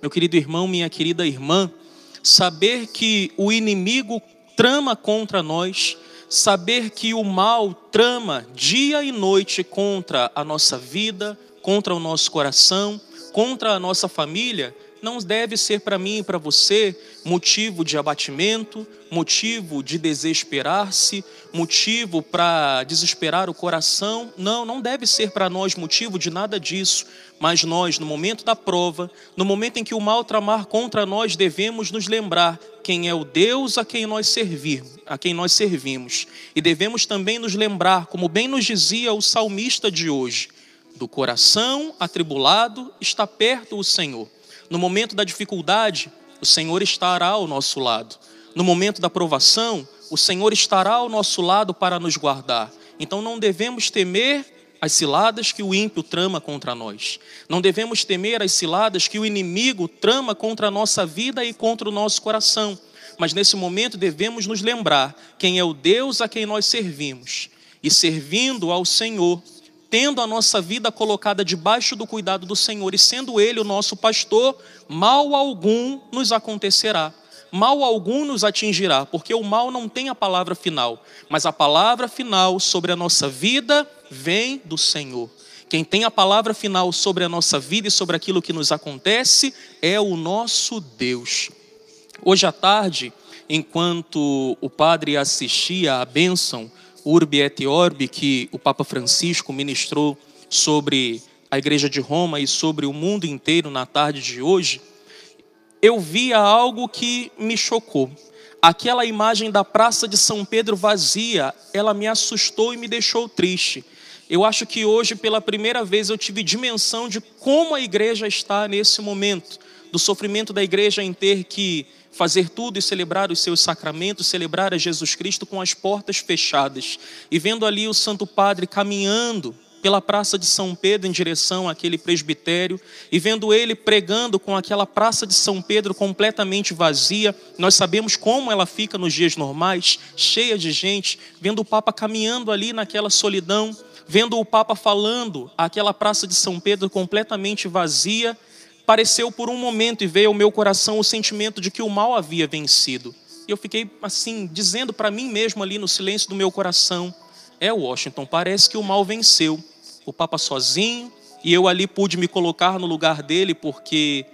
meu querido irmão, minha querida irmã, saber que o inimigo trama contra nós, saber que o mal trama dia e noite contra a nossa vida, contra o nosso coração, contra a nossa família, não deve ser para mim e para você motivo de abatimento, motivo de desesperar-se, motivo para desesperar o coração. Não, não deve ser para nós motivo de nada disso. Mas nós, no momento da prova, no momento em que o mal tramar contra nós, devemos nos lembrar quem é o Deus a quem nós servimos, a quem nós servimos. E devemos também nos lembrar, como bem nos dizia o salmista de hoje, do coração atribulado está perto o Senhor. No momento da dificuldade, o Senhor estará ao nosso lado. No momento da provação, o Senhor estará ao nosso lado para nos guardar. Então não devemos temer as ciladas que o ímpio trama contra nós. Não devemos temer as ciladas que o inimigo trama contra a nossa vida e contra o nosso coração. Mas nesse momento devemos nos lembrar quem é o Deus a quem nós servimos. E servindo ao Senhor, tendo a nossa vida colocada debaixo do cuidado do Senhor e sendo Ele o nosso pastor, mal algum nos acontecerá, mal algum nos atingirá, porque o mal não tem a palavra final, mas a palavra final sobre a nossa vida vem do Senhor. Quem tem a palavra final sobre a nossa vida e sobre aquilo que nos acontece é o nosso Deus. Hoje à tarde, enquanto o padre assistia à bênção Urbi et Orbi, que o Papa Francisco ministrou sobre a Igreja de Roma e sobre o mundo inteiro na tarde de hoje, eu via algo que me chocou. Aquela imagem da Praça de São Pedro vazia, ela me assustou e me deixou triste. Eu acho que hoje, pela primeira vez, eu tive dimensão de como a igreja está nesse momento, do sofrimento da igreja em ter que fazer tudo e celebrar os seus sacramentos, celebrar a Jesus Cristo com as portas fechadas. E vendo ali o Santo Padre caminhando pela Praça de São Pedro em direção àquele presbitério, e vendo ele pregando com aquela Praça de São Pedro completamente vazia, nós sabemos como ela fica nos dias normais, cheia de gente, vendo o Papa caminhando ali naquela solidão, vendo o Papa falando, aquela Praça de São Pedro completamente vazia, pareceu por um momento e veio ao meu coração o sentimento de que o mal havia vencido. E eu fiquei assim, dizendo para mim mesmo ali no silêncio do meu coração: é Washington, parece que o mal venceu. O Papa sozinho, e eu ali pude me colocar no lugar dele, porque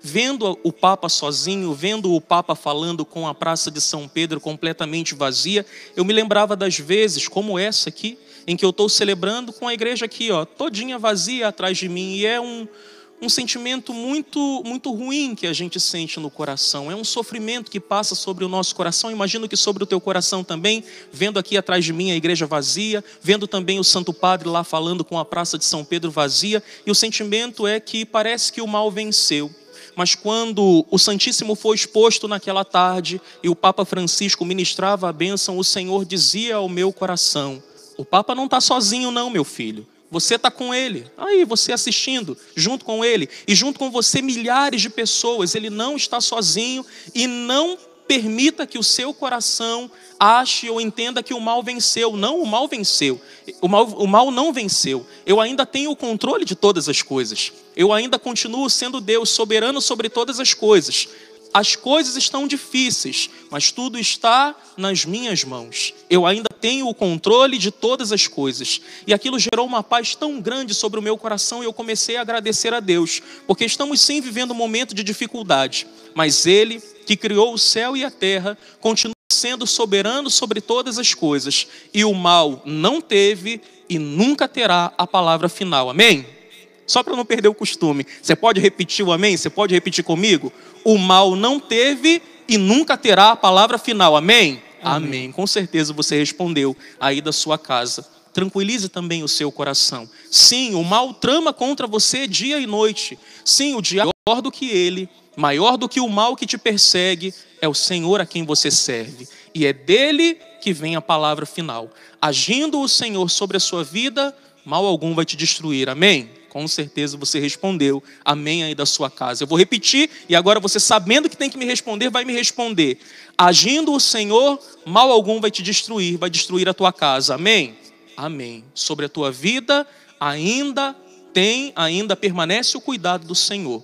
vendo o Papa sozinho, vendo o Papa falando com a Praça de São Pedro completamente vazia, eu me lembrava das vezes, como essa aqui, em que eu estou celebrando com a igreja aqui, ó, todinha vazia atrás de mim, e é um um sentimento muito, muito ruim que a gente sente no coração. É um sofrimento que passa sobre o nosso coração. Imagino que sobre o teu coração também, vendo aqui atrás de mim a igreja vazia, vendo também o Santo Padre lá falando com a Praça de São Pedro vazia, e o sentimento é que parece que o mal venceu. Mas quando o Santíssimo foi exposto naquela tarde e o Papa Francisco ministrava a bênção, o Senhor dizia ao meu coração: O Papa não está sozinho, não, meu filho. Você está com ele, aí você assistindo, junto com ele, e junto com você milhares de pessoas. Ele não está sozinho e não permita que o seu coração ache ou entenda que o mal venceu. Não, o mal venceu. O mal, o mal não venceu. Eu ainda tenho o controle de todas as coisas. Eu ainda continuo sendo Deus, soberano sobre todas as coisas. As coisas estão difíceis, mas tudo está nas minhas mãos. Eu ainda tenho o controle de todas as coisas. E aquilo gerou uma paz tão grande sobre o meu coração e eu comecei a agradecer a Deus, porque estamos sim vivendo um momento de dificuldade, mas Ele, que criou o céu e a terra, continua sendo soberano sobre todas as coisas, e o mal não teve e nunca terá a palavra final. Amém? Só para não perder o costume. Você pode repetir o amém? Você pode repetir comigo? O mal não teve e nunca terá a palavra final. Amém? Amém. amém. Com certeza você respondeu aí da sua casa. Tranquilize também o seu coração. Sim, o mal trama contra você dia e noite. Sim, o diabo é maior do que ele, maior do que o mal que te persegue, é o Senhor a quem você serve. E é dele que vem a palavra final. Agindo o Senhor sobre a sua vida, mal algum vai te destruir. Amém? Com certeza você respondeu amém aí da sua casa. Eu vou repetir e agora você, sabendo que tem que me responder, vai me responder. Agindo o Senhor, mal algum vai te destruir, vai destruir a tua casa. Amém? Amém. Sobre a tua vida ainda tem, ainda permanece o cuidado do Senhor.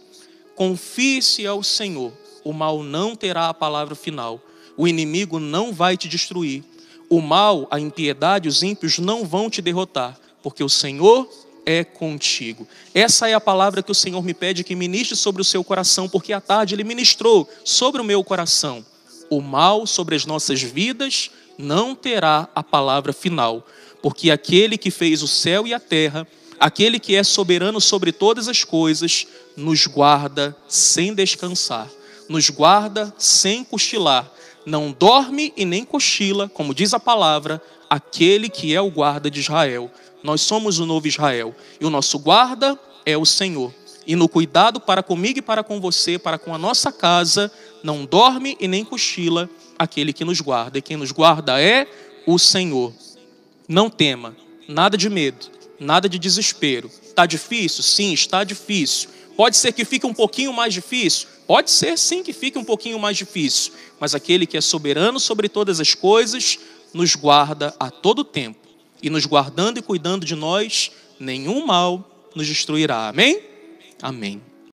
Confie-se ao Senhor, o mal não terá a palavra final, o inimigo não vai te destruir, o mal, a impiedade, os ímpios não vão te derrotar, porque o Senhor é contigo. Essa é a palavra que o Senhor me pede que ministre sobre o seu coração, porque à tarde ele ministrou sobre o meu coração. O mal sobre as nossas vidas não terá a palavra final, porque aquele que fez o céu e a terra, aquele que é soberano sobre todas as coisas, nos guarda sem descansar, nos guarda sem cochilar, não dorme e nem cochila, como diz a palavra, aquele que é o guarda de Israel. Nós somos o novo Israel e o nosso guarda é o Senhor. E no cuidado para comigo e para com você, para com a nossa casa, não dorme e nem cochila aquele que nos guarda. E quem nos guarda é o Senhor. Não tema, nada de medo, nada de desespero. Está difícil? Sim, está difícil. Pode ser que fique um pouquinho mais difícil? Pode ser sim que fique um pouquinho mais difícil. Mas aquele que é soberano sobre todas as coisas nos guarda a todo tempo. E nos guardando e cuidando de nós, nenhum mal nos destruirá. Amém? Amém.